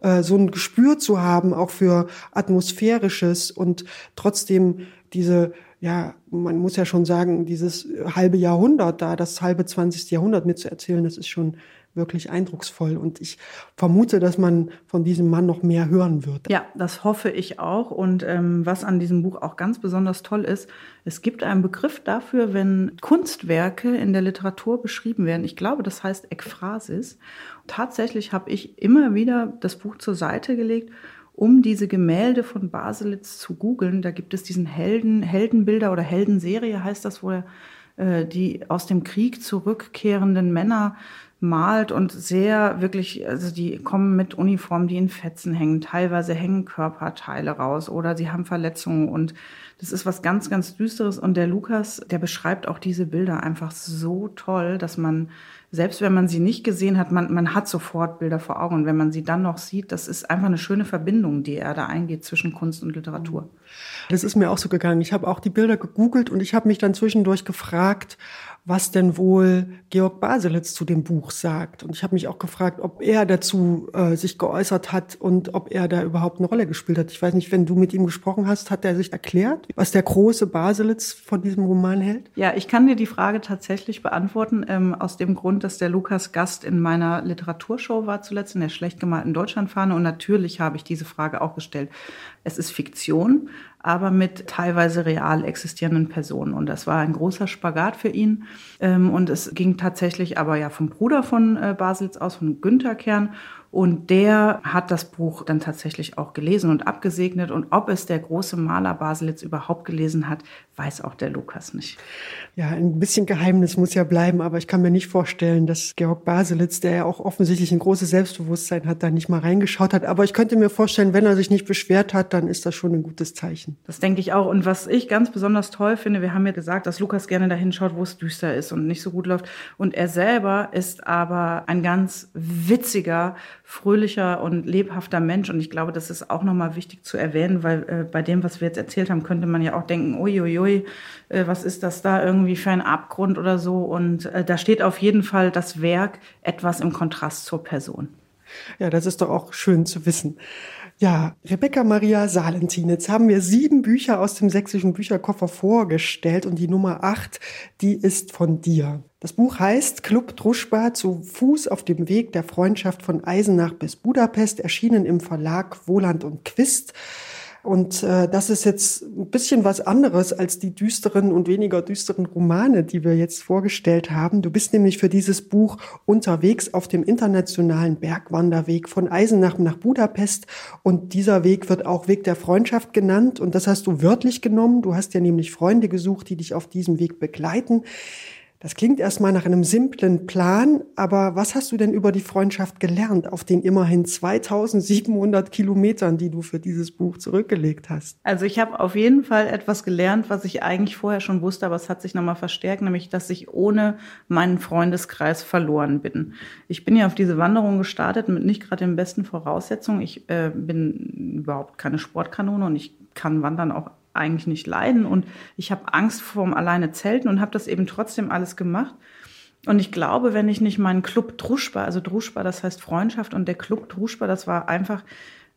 äh, so ein Gespür zu haben, auch für atmosphärisches und trotzdem diese ja, man muss ja schon sagen, dieses halbe Jahrhundert da, das halbe 20. Jahrhundert mitzuerzählen, das ist schon wirklich eindrucksvoll. Und ich vermute, dass man von diesem Mann noch mehr hören wird. Ja, das hoffe ich auch. Und ähm, was an diesem Buch auch ganz besonders toll ist, es gibt einen Begriff dafür, wenn Kunstwerke in der Literatur beschrieben werden. Ich glaube, das heißt Ekphrasis. Tatsächlich habe ich immer wieder das Buch zur Seite gelegt um diese Gemälde von Baselitz zu googeln. Da gibt es diesen Helden, Heldenbilder oder Heldenserie heißt das, wo er äh, die aus dem Krieg zurückkehrenden Männer malt und sehr wirklich, also die kommen mit Uniformen, die in Fetzen hängen. Teilweise hängen Körperteile raus oder sie haben Verletzungen und das ist was ganz, ganz Düsteres. Und der Lukas, der beschreibt auch diese Bilder einfach so toll, dass man, selbst wenn man sie nicht gesehen hat, man, man hat sofort Bilder vor Augen. Und wenn man sie dann noch sieht, das ist einfach eine schöne Verbindung, die er da eingeht zwischen Kunst und Literatur. Das ist mir auch so gegangen. Ich habe auch die Bilder gegoogelt und ich habe mich dann zwischendurch gefragt, was denn wohl Georg Baselitz zu dem Buch sagt. Und ich habe mich auch gefragt, ob er dazu äh, sich geäußert hat und ob er da überhaupt eine Rolle gespielt hat. Ich weiß nicht, wenn du mit ihm gesprochen hast, hat er sich erklärt, was der große Baselitz von diesem Roman hält? Ja, ich kann dir die Frage tatsächlich beantworten, ähm, aus dem Grund, dass der Lukas Gast in meiner Literaturshow war zuletzt, in der schlecht gemalten Deutschlandfahne. Und natürlich habe ich diese Frage auch gestellt. Es ist Fiktion, aber mit teilweise real existierenden Personen. Und das war ein großer Spagat für ihn. Ähm, und es ging tatsächlich aber ja vom Bruder von äh, Basels aus, von Günther Kern. Und der hat das Buch dann tatsächlich auch gelesen und abgesegnet. Und ob es der große Maler Baselitz überhaupt gelesen hat, weiß auch der Lukas nicht. Ja, ein bisschen Geheimnis muss ja bleiben, aber ich kann mir nicht vorstellen, dass Georg Baselitz, der ja auch offensichtlich ein großes Selbstbewusstsein hat, da nicht mal reingeschaut hat. Aber ich könnte mir vorstellen, wenn er sich nicht beschwert hat, dann ist das schon ein gutes Zeichen. Das denke ich auch. Und was ich ganz besonders toll finde, wir haben ja gesagt, dass Lukas gerne dahin schaut, wo es düster ist und nicht so gut läuft. Und er selber ist aber ein ganz witziger, fröhlicher und lebhafter Mensch. Und ich glaube, das ist auch nochmal wichtig zu erwähnen, weil äh, bei dem, was wir jetzt erzählt haben, könnte man ja auch denken, uiuiui, äh, was ist das da irgendwie für ein Abgrund oder so. Und äh, da steht auf jeden Fall das Werk etwas im Kontrast zur Person. Ja, das ist doch auch schön zu wissen. Ja, Rebecca Maria Salentin. Jetzt haben wir sieben Bücher aus dem sächsischen Bücherkoffer vorgestellt und die Nummer acht, die ist von dir. Das Buch heißt Club Druschba zu Fuß auf dem Weg der Freundschaft von Eisenach bis Budapest, erschienen im Verlag Wohland und Quist. Und äh, das ist jetzt ein bisschen was anderes als die düsteren und weniger düsteren Romane, die wir jetzt vorgestellt haben. Du bist nämlich für dieses Buch unterwegs auf dem internationalen Bergwanderweg von Eisenach nach Budapest. Und dieser Weg wird auch Weg der Freundschaft genannt. Und das hast du wörtlich genommen. Du hast ja nämlich Freunde gesucht, die dich auf diesem Weg begleiten. Das klingt erstmal nach einem simplen Plan, aber was hast du denn über die Freundschaft gelernt auf den immerhin 2700 Kilometern, die du für dieses Buch zurückgelegt hast? Also ich habe auf jeden Fall etwas gelernt, was ich eigentlich vorher schon wusste, aber es hat sich nochmal verstärkt, nämlich dass ich ohne meinen Freundeskreis verloren bin. Ich bin ja auf diese Wanderung gestartet mit nicht gerade den besten Voraussetzungen. Ich äh, bin überhaupt keine Sportkanone und ich kann Wandern auch eigentlich nicht leiden und ich habe Angst vorm alleine Zelten und habe das eben trotzdem alles gemacht. Und ich glaube, wenn ich nicht meinen Club Druschba, also Druschba, das heißt Freundschaft und der Club Druschba, das war einfach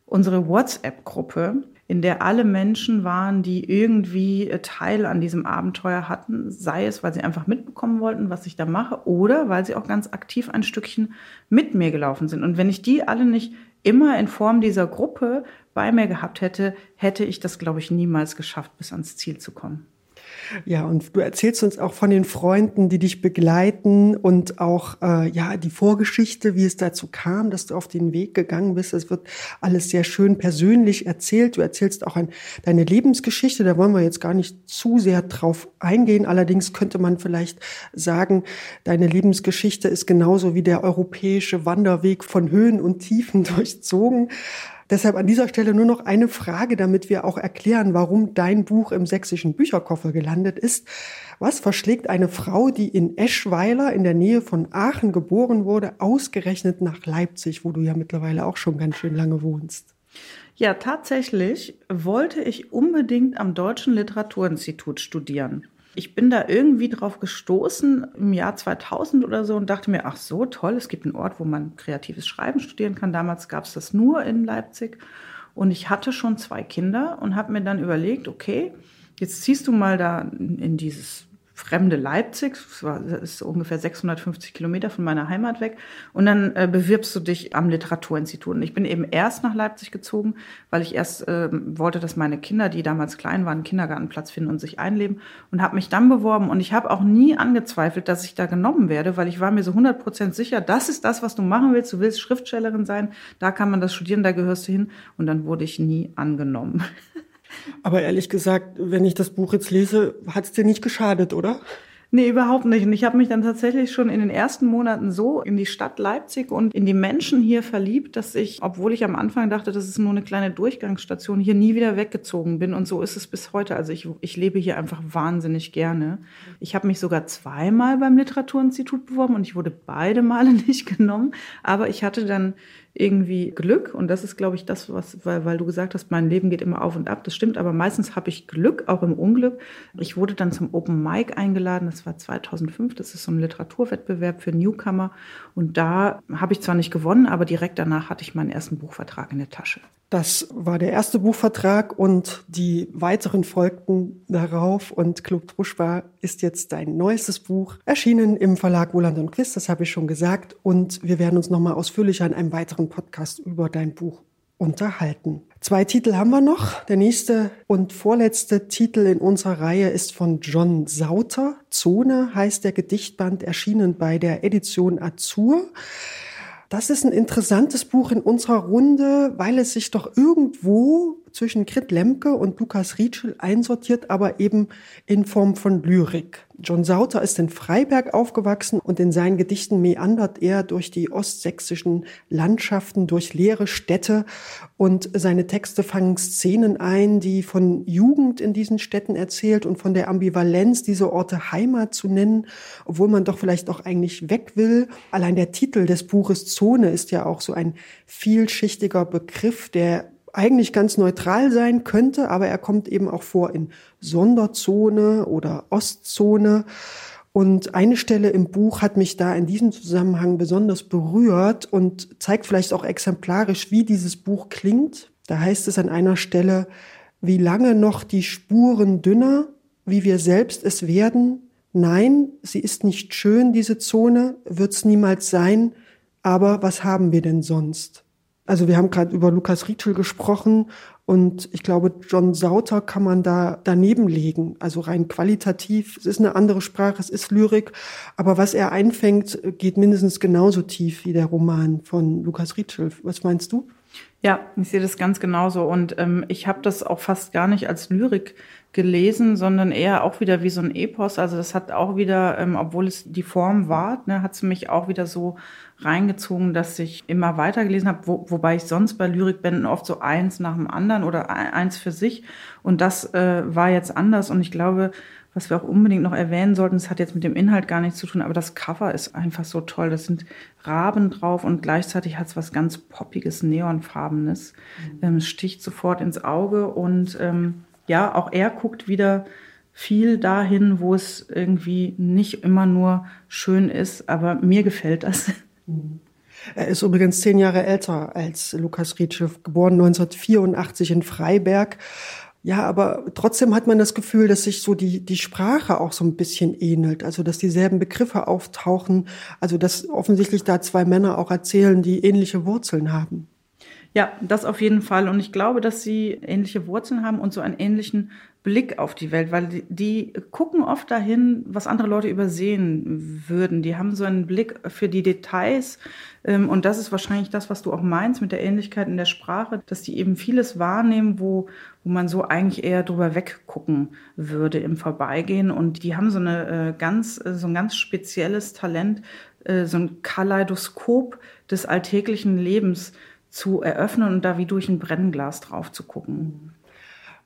unsere WhatsApp-Gruppe, in der alle Menschen waren, die irgendwie Teil an diesem Abenteuer hatten, sei es, weil sie einfach mitbekommen wollten, was ich da mache, oder weil sie auch ganz aktiv ein Stückchen mit mir gelaufen sind. Und wenn ich die alle nicht immer in Form dieser Gruppe bei mir gehabt hätte, hätte ich das, glaube ich, niemals geschafft, bis ans Ziel zu kommen. Ja, und du erzählst uns auch von den Freunden, die dich begleiten und auch äh, ja die Vorgeschichte, wie es dazu kam, dass du auf den Weg gegangen bist. Es wird alles sehr schön persönlich erzählt. Du erzählst auch ein, deine Lebensgeschichte. Da wollen wir jetzt gar nicht zu sehr drauf eingehen. Allerdings könnte man vielleicht sagen, deine Lebensgeschichte ist genauso wie der europäische Wanderweg von Höhen und Tiefen durchzogen. Deshalb an dieser Stelle nur noch eine Frage, damit wir auch erklären, warum dein Buch im sächsischen Bücherkoffer gelandet ist. Was verschlägt eine Frau, die in Eschweiler in der Nähe von Aachen geboren wurde, ausgerechnet nach Leipzig, wo du ja mittlerweile auch schon ganz schön lange wohnst? Ja, tatsächlich wollte ich unbedingt am Deutschen Literaturinstitut studieren ich bin da irgendwie drauf gestoßen im Jahr 2000 oder so und dachte mir, ach so, toll, es gibt einen Ort, wo man kreatives Schreiben studieren kann. Damals gab es das nur in Leipzig. Und ich hatte schon zwei Kinder und habe mir dann überlegt, okay, jetzt ziehst du mal da in dieses fremde Leipzig, das ist ungefähr 650 Kilometer von meiner Heimat weg, und dann äh, bewirbst du dich am Literaturinstitut. Und ich bin eben erst nach Leipzig gezogen, weil ich erst äh, wollte, dass meine Kinder, die damals klein waren, einen Kindergartenplatz finden und sich einleben, und habe mich dann beworben. Und ich habe auch nie angezweifelt, dass ich da genommen werde, weil ich war mir so 100 Prozent sicher, das ist das, was du machen willst. Du willst Schriftstellerin sein, da kann man das studieren, da gehörst du hin. Und dann wurde ich nie angenommen. Aber ehrlich gesagt, wenn ich das Buch jetzt lese, hat es dir nicht geschadet, oder? Nee, überhaupt nicht. Und ich habe mich dann tatsächlich schon in den ersten Monaten so in die Stadt Leipzig und in die Menschen hier verliebt, dass ich, obwohl ich am Anfang dachte, das ist nur eine kleine Durchgangsstation, hier nie wieder weggezogen bin. Und so ist es bis heute. Also ich, ich lebe hier einfach wahnsinnig gerne. Ich habe mich sogar zweimal beim Literaturinstitut beworben und ich wurde beide Male nicht genommen. Aber ich hatte dann irgendwie Glück und das ist, glaube ich, das, was, weil, weil du gesagt hast, mein Leben geht immer auf und ab. Das stimmt, aber meistens habe ich Glück, auch im Unglück. Ich wurde dann zum Open Mic eingeladen, das war 2005, das ist so ein Literaturwettbewerb für Newcomer und da habe ich zwar nicht gewonnen, aber direkt danach hatte ich meinen ersten Buchvertrag in der Tasche. Das war der erste Buchvertrag und die weiteren folgten darauf. Und Club Truschbar ist jetzt dein neuestes Buch, erschienen im Verlag Wohland und Quiz, das habe ich schon gesagt. Und wir werden uns nochmal ausführlicher in einem weiteren Podcast über dein Buch unterhalten. Zwei Titel haben wir noch. Der nächste und vorletzte Titel in unserer Reihe ist von John Sauter. Zone heißt der Gedichtband, erschienen bei der Edition Azur. Das ist ein interessantes Buch in unserer Runde, weil es sich doch irgendwo zwischen Grit Lemke und Lukas Rietschel einsortiert, aber eben in Form von Lyrik. John Sauter ist in Freiberg aufgewachsen und in seinen Gedichten meandert er durch die ostsächsischen Landschaften, durch leere Städte und seine Texte fangen Szenen ein, die von Jugend in diesen Städten erzählt und von der Ambivalenz, diese Orte Heimat zu nennen, obwohl man doch vielleicht auch eigentlich weg will. Allein der Titel des Buches Zone ist ja auch so ein vielschichtiger Begriff, der eigentlich ganz neutral sein könnte, aber er kommt eben auch vor in Sonderzone oder Ostzone. Und eine Stelle im Buch hat mich da in diesem Zusammenhang besonders berührt und zeigt vielleicht auch exemplarisch, wie dieses Buch klingt. Da heißt es an einer Stelle, wie lange noch die Spuren dünner, wie wir selbst es werden. Nein, sie ist nicht schön, diese Zone, wird's niemals sein, aber was haben wir denn sonst? Also wir haben gerade über Lukas Rietschel gesprochen Und ich glaube, John Sauter kann man da daneben legen. Also rein qualitativ. Es ist eine andere Sprache, es ist Lyrik. Aber was er einfängt, geht mindestens genauso tief wie der Roman von Lukas Rietschel. Was meinst du? Ja, ich sehe das ganz genauso. Und ähm, ich habe das auch fast gar nicht als Lyrik gelesen, sondern eher auch wieder wie so ein Epos. Also das hat auch wieder, ähm, obwohl es die Form war, ne, hat es mich auch wieder so reingezogen, dass ich immer weiter gelesen habe, wo, wobei ich sonst bei Lyrikbänden oft so eins nach dem anderen oder eins für sich. Und das äh, war jetzt anders. Und ich glaube, was wir auch unbedingt noch erwähnen sollten, das hat jetzt mit dem Inhalt gar nichts zu tun, aber das Cover ist einfach so toll. Das sind Raben drauf und gleichzeitig hat es was ganz poppiges, neonfarbenes. Mhm. Ähm, sticht sofort ins Auge und ähm, ja, auch er guckt wieder viel dahin, wo es irgendwie nicht immer nur schön ist, aber mir gefällt das. Er ist übrigens zehn Jahre älter als Lukas Rietsche, geboren 1984 in Freiberg. Ja, aber trotzdem hat man das Gefühl, dass sich so die, die Sprache auch so ein bisschen ähnelt. Also, dass dieselben Begriffe auftauchen. Also, dass offensichtlich da zwei Männer auch erzählen, die ähnliche Wurzeln haben. Ja, das auf jeden Fall. Und ich glaube, dass sie ähnliche Wurzeln haben und so einen ähnlichen Blick auf die Welt, weil die, die, gucken oft dahin, was andere Leute übersehen würden. Die haben so einen Blick für die Details. Ähm, und das ist wahrscheinlich das, was du auch meinst mit der Ähnlichkeit in der Sprache, dass die eben vieles wahrnehmen, wo, wo man so eigentlich eher drüber weggucken würde im Vorbeigehen. Und die haben so eine äh, ganz, so ein ganz spezielles Talent, äh, so ein Kaleidoskop des alltäglichen Lebens zu eröffnen und da wie durch ein Brennglas drauf zu gucken.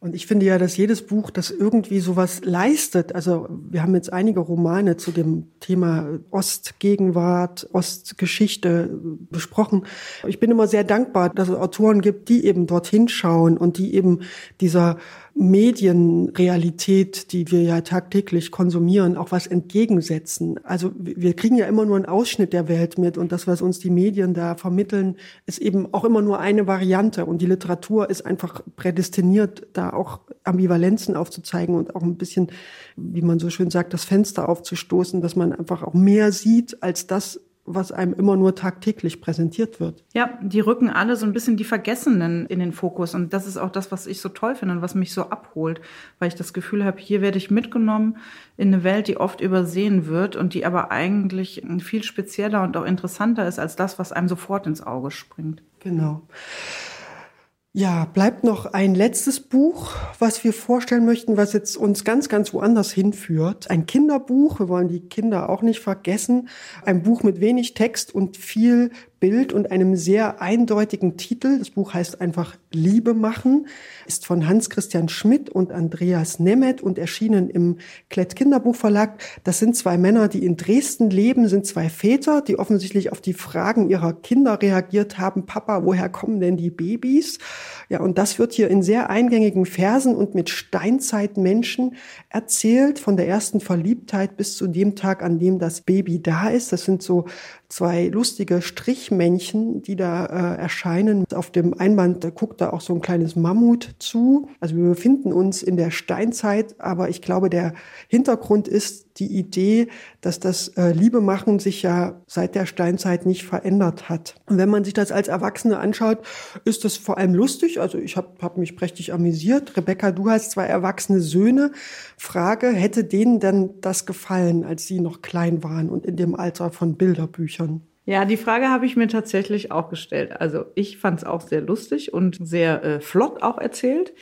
Und ich finde ja, dass jedes Buch, das irgendwie sowas leistet, also wir haben jetzt einige Romane zu dem Thema Ostgegenwart, Ostgeschichte besprochen. Ich bin immer sehr dankbar, dass es Autoren gibt, die eben dorthin schauen und die eben dieser Medienrealität, die wir ja tagtäglich konsumieren, auch was entgegensetzen. Also wir kriegen ja immer nur einen Ausschnitt der Welt mit und das, was uns die Medien da vermitteln, ist eben auch immer nur eine Variante und die Literatur ist einfach prädestiniert, da auch Ambivalenzen aufzuzeigen und auch ein bisschen, wie man so schön sagt, das Fenster aufzustoßen, dass man einfach auch mehr sieht als das, was einem immer nur tagtäglich präsentiert wird. Ja, die rücken alle so ein bisschen die Vergessenen in den Fokus. Und das ist auch das, was ich so toll finde und was mich so abholt, weil ich das Gefühl habe, hier werde ich mitgenommen in eine Welt, die oft übersehen wird und die aber eigentlich viel spezieller und auch interessanter ist als das, was einem sofort ins Auge springt. Genau. Ja, bleibt noch ein letztes Buch, was wir vorstellen möchten, was jetzt uns ganz, ganz woanders hinführt. Ein Kinderbuch. Wir wollen die Kinder auch nicht vergessen. Ein Buch mit wenig Text und viel Bild und einem sehr eindeutigen Titel. Das Buch heißt einfach Liebe machen, ist von Hans-Christian Schmidt und Andreas Nemeth und erschienen im Klett Kinderbuchverlag. Das sind zwei Männer, die in Dresden leben, sind zwei Väter, die offensichtlich auf die Fragen ihrer Kinder reagiert haben. Papa, woher kommen denn die Babys? Ja, und das wird hier in sehr eingängigen Versen und mit Steinzeitmenschen erzählt, von der ersten Verliebtheit bis zu dem Tag, an dem das Baby da ist. Das sind so zwei lustige Strichmännchen, die da äh, erscheinen. Auf dem Einband da guckt da auch so ein kleines Mammut zu. Also wir befinden uns in der Steinzeit, aber ich glaube, der Hintergrund ist die Idee, dass das äh, Liebemachen sich ja seit der Steinzeit nicht verändert hat. Und wenn man sich das als Erwachsene anschaut, ist das vor allem lustig. Also ich habe hab mich prächtig amüsiert. Rebecca, du hast zwei erwachsene Söhne. Frage, hätte denen denn das gefallen, als sie noch klein waren und in dem Alter von Bilderbüchern? Ja, die Frage habe ich mir tatsächlich auch gestellt. Also ich fand es auch sehr lustig und sehr äh, flott auch erzählt.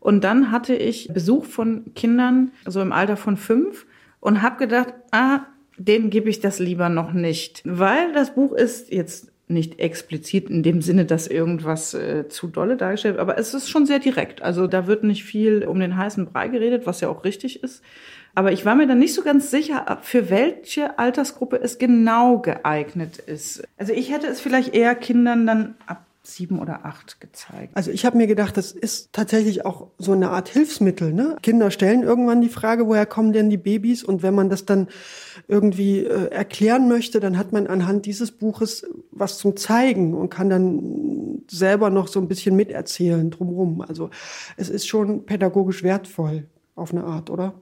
Und dann hatte ich Besuch von Kindern, so im Alter von fünf, und habe gedacht, ah, denen gebe ich das lieber noch nicht, weil das Buch ist jetzt nicht explizit in dem Sinne, dass irgendwas äh, zu dolle dargestellt wird, aber es ist schon sehr direkt. Also da wird nicht viel um den heißen Brei geredet, was ja auch richtig ist. Aber ich war mir dann nicht so ganz sicher, für welche Altersgruppe es genau geeignet ist. Also ich hätte es vielleicht eher Kindern dann ab sieben oder acht gezeigt. Also ich habe mir gedacht, das ist tatsächlich auch so eine Art Hilfsmittel. Ne? Kinder stellen irgendwann die Frage, woher kommen denn die Babys? Und wenn man das dann irgendwie äh, erklären möchte, dann hat man anhand dieses Buches was zum Zeigen und kann dann selber noch so ein bisschen miterzählen drumherum. Also es ist schon pädagogisch wertvoll auf eine Art, oder?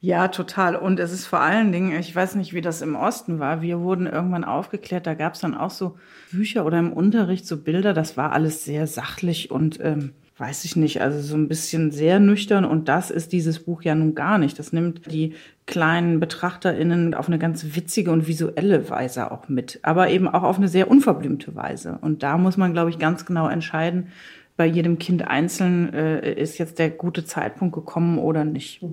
Ja, total. Und es ist vor allen Dingen, ich weiß nicht, wie das im Osten war, wir wurden irgendwann aufgeklärt, da gab es dann auch so Bücher oder im Unterricht so Bilder, das war alles sehr sachlich und ähm, weiß ich nicht, also so ein bisschen sehr nüchtern und das ist dieses Buch ja nun gar nicht. Das nimmt die kleinen BetrachterInnen auf eine ganz witzige und visuelle Weise auch mit, aber eben auch auf eine sehr unverblümte Weise. Und da muss man, glaube ich, ganz genau entscheiden, bei jedem Kind einzeln äh, ist jetzt der gute Zeitpunkt gekommen oder nicht.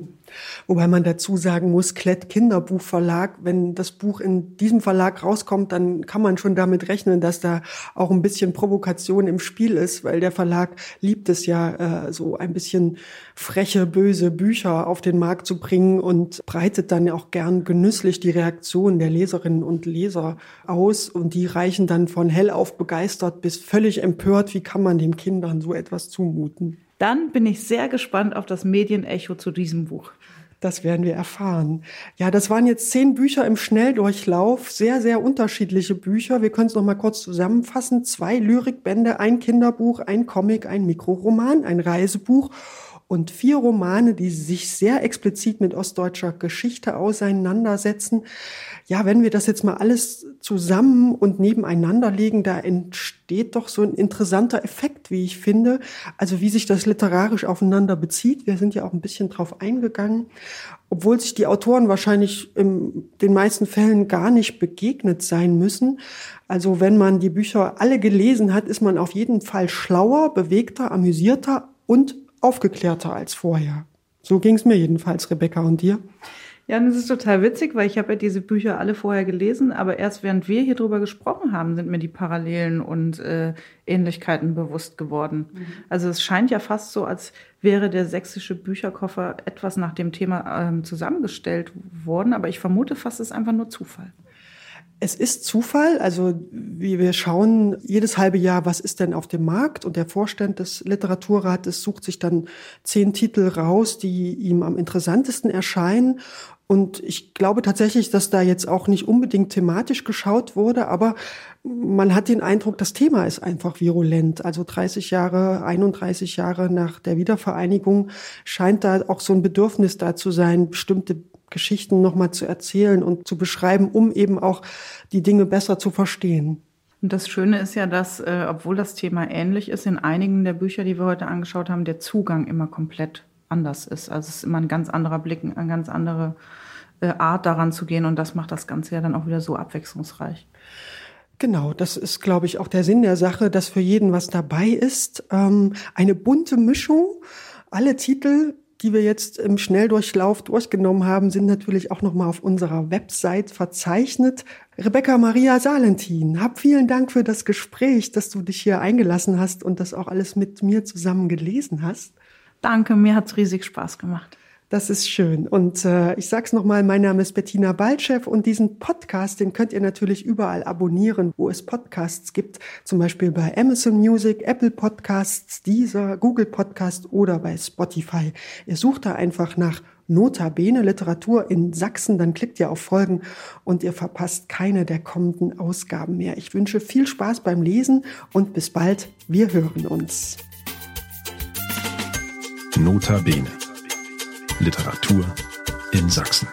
Wobei man dazu sagen muss, Klett Kinderbuchverlag, wenn das Buch in diesem Verlag rauskommt, dann kann man schon damit rechnen, dass da auch ein bisschen Provokation im Spiel ist, weil der Verlag liebt es ja, äh, so ein bisschen freche, böse Bücher auf den Markt zu bringen und breitet dann auch gern genüsslich die Reaktionen der Leserinnen und Leser aus und die reichen dann von hellauf begeistert bis völlig empört, wie kann man den Kindern Kindern so etwas zumuten. Dann bin ich sehr gespannt auf das Medienecho zu diesem Buch. Das werden wir erfahren. Ja, das waren jetzt zehn Bücher im Schnelldurchlauf, sehr, sehr unterschiedliche Bücher. Wir können es noch mal kurz zusammenfassen. Zwei Lyrikbände, ein Kinderbuch, ein Comic, ein Mikroroman, ein Reisebuch und vier Romane, die sich sehr explizit mit ostdeutscher Geschichte auseinandersetzen. Ja, wenn wir das jetzt mal alles zusammen und nebeneinander legen, da entsteht doch so ein interessanter Effekt, wie ich finde. Also wie sich das literarisch aufeinander bezieht. Wir sind ja auch ein bisschen drauf eingegangen. Obwohl sich die Autoren wahrscheinlich in den meisten Fällen gar nicht begegnet sein müssen. Also wenn man die Bücher alle gelesen hat, ist man auf jeden Fall schlauer, bewegter, amüsierter und aufgeklärter als vorher. So ging es mir jedenfalls, Rebecca, und dir? Ja, und das ist total witzig, weil ich habe ja diese Bücher alle vorher gelesen, aber erst während wir hier drüber gesprochen haben, sind mir die Parallelen und äh, Ähnlichkeiten bewusst geworden. Mhm. Also es scheint ja fast so, als wäre der sächsische Bücherkoffer etwas nach dem Thema ähm, zusammengestellt worden, aber ich vermute fast, es ist einfach nur Zufall. Es ist Zufall, also wir schauen jedes halbe Jahr, was ist denn auf dem Markt? Und der Vorstand des Literaturrates sucht sich dann zehn Titel raus, die ihm am interessantesten erscheinen. Und ich glaube tatsächlich, dass da jetzt auch nicht unbedingt thematisch geschaut wurde, aber man hat den Eindruck, das Thema ist einfach virulent. Also 30 Jahre, 31 Jahre nach der Wiedervereinigung scheint da auch so ein Bedürfnis da zu sein, bestimmte Geschichten nochmal zu erzählen und zu beschreiben, um eben auch die Dinge besser zu verstehen. Und das Schöne ist ja, dass, äh, obwohl das Thema ähnlich ist, in einigen der Bücher, die wir heute angeschaut haben, der Zugang immer komplett anders ist. Also es ist immer ein ganz anderer Blick, eine ganz andere äh, Art daran zu gehen und das macht das Ganze ja dann auch wieder so abwechslungsreich. Genau, das ist, glaube ich, auch der Sinn der Sache, dass für jeden was dabei ist. Ähm, eine bunte Mischung. Alle Titel die wir jetzt im Schnelldurchlauf durchgenommen haben, sind natürlich auch nochmal auf unserer Website verzeichnet. Rebecca Maria Salentin, hab vielen Dank für das Gespräch, dass du dich hier eingelassen hast und das auch alles mit mir zusammen gelesen hast. Danke, mir hat's riesig Spaß gemacht. Das ist schön. Und äh, ich sag's nochmal, mein Name ist Bettina Baltschew und diesen Podcast, den könnt ihr natürlich überall abonnieren, wo es Podcasts gibt. Zum Beispiel bei Amazon Music, Apple Podcasts, Deezer, Google Podcast oder bei Spotify. Ihr sucht da einfach nach Notabene Literatur in Sachsen, dann klickt ihr auf Folgen und ihr verpasst keine der kommenden Ausgaben mehr. Ich wünsche viel Spaß beim Lesen und bis bald. Wir hören uns. Notabene Literatur in Sachsen.